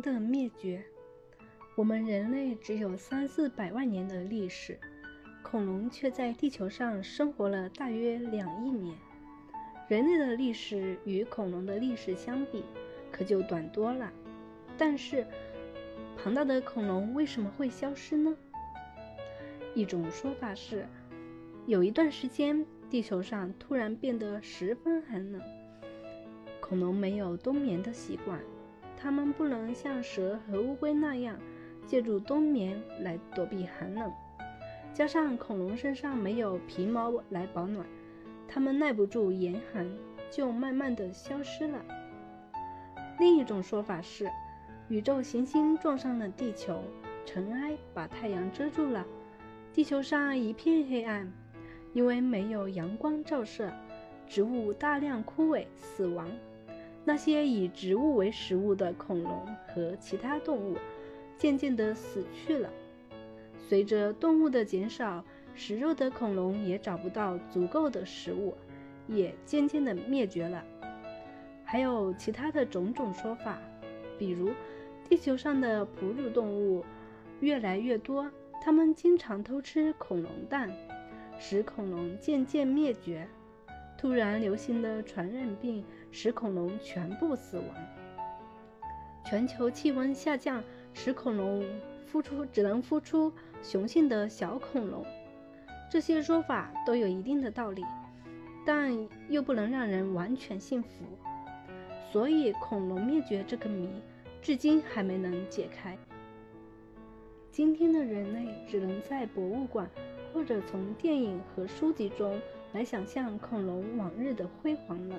的灭绝。我们人类只有三四百万年的历史，恐龙却在地球上生活了大约两亿年。人类的历史与恐龙的历史相比，可就短多了。但是，庞大的恐龙为什么会消失呢？一种说法是，有一段时间，地球上突然变得十分寒冷。恐龙没有冬眠的习惯，它们不能像蛇和乌龟那样借助冬眠来躲避寒冷。加上恐龙身上没有皮毛来保暖，它们耐不住严寒，就慢慢的消失了。另一种说法是，宇宙行星撞上了地球，尘埃把太阳遮住了，地球上一片黑暗，因为没有阳光照射，植物大量枯萎死亡。那些以植物为食物的恐龙和其他动物，渐渐地死去了。随着动物的减少，食肉的恐龙也找不到足够的食物，也渐渐地灭绝了。还有其他的种种说法，比如地球上的哺乳动物越来越多，它们经常偷吃恐龙蛋，使恐龙渐渐灭绝。突然流行的传染病使恐龙全部死亡。全球气温下降使恐龙孵出只能孵出雄性的小恐龙。这些说法都有一定的道理，但又不能让人完全信服。所以恐龙灭绝这个谜至今还没能解开。今天的人类只能在博物馆或者从电影和书籍中。来想象恐龙往日的辉煌了。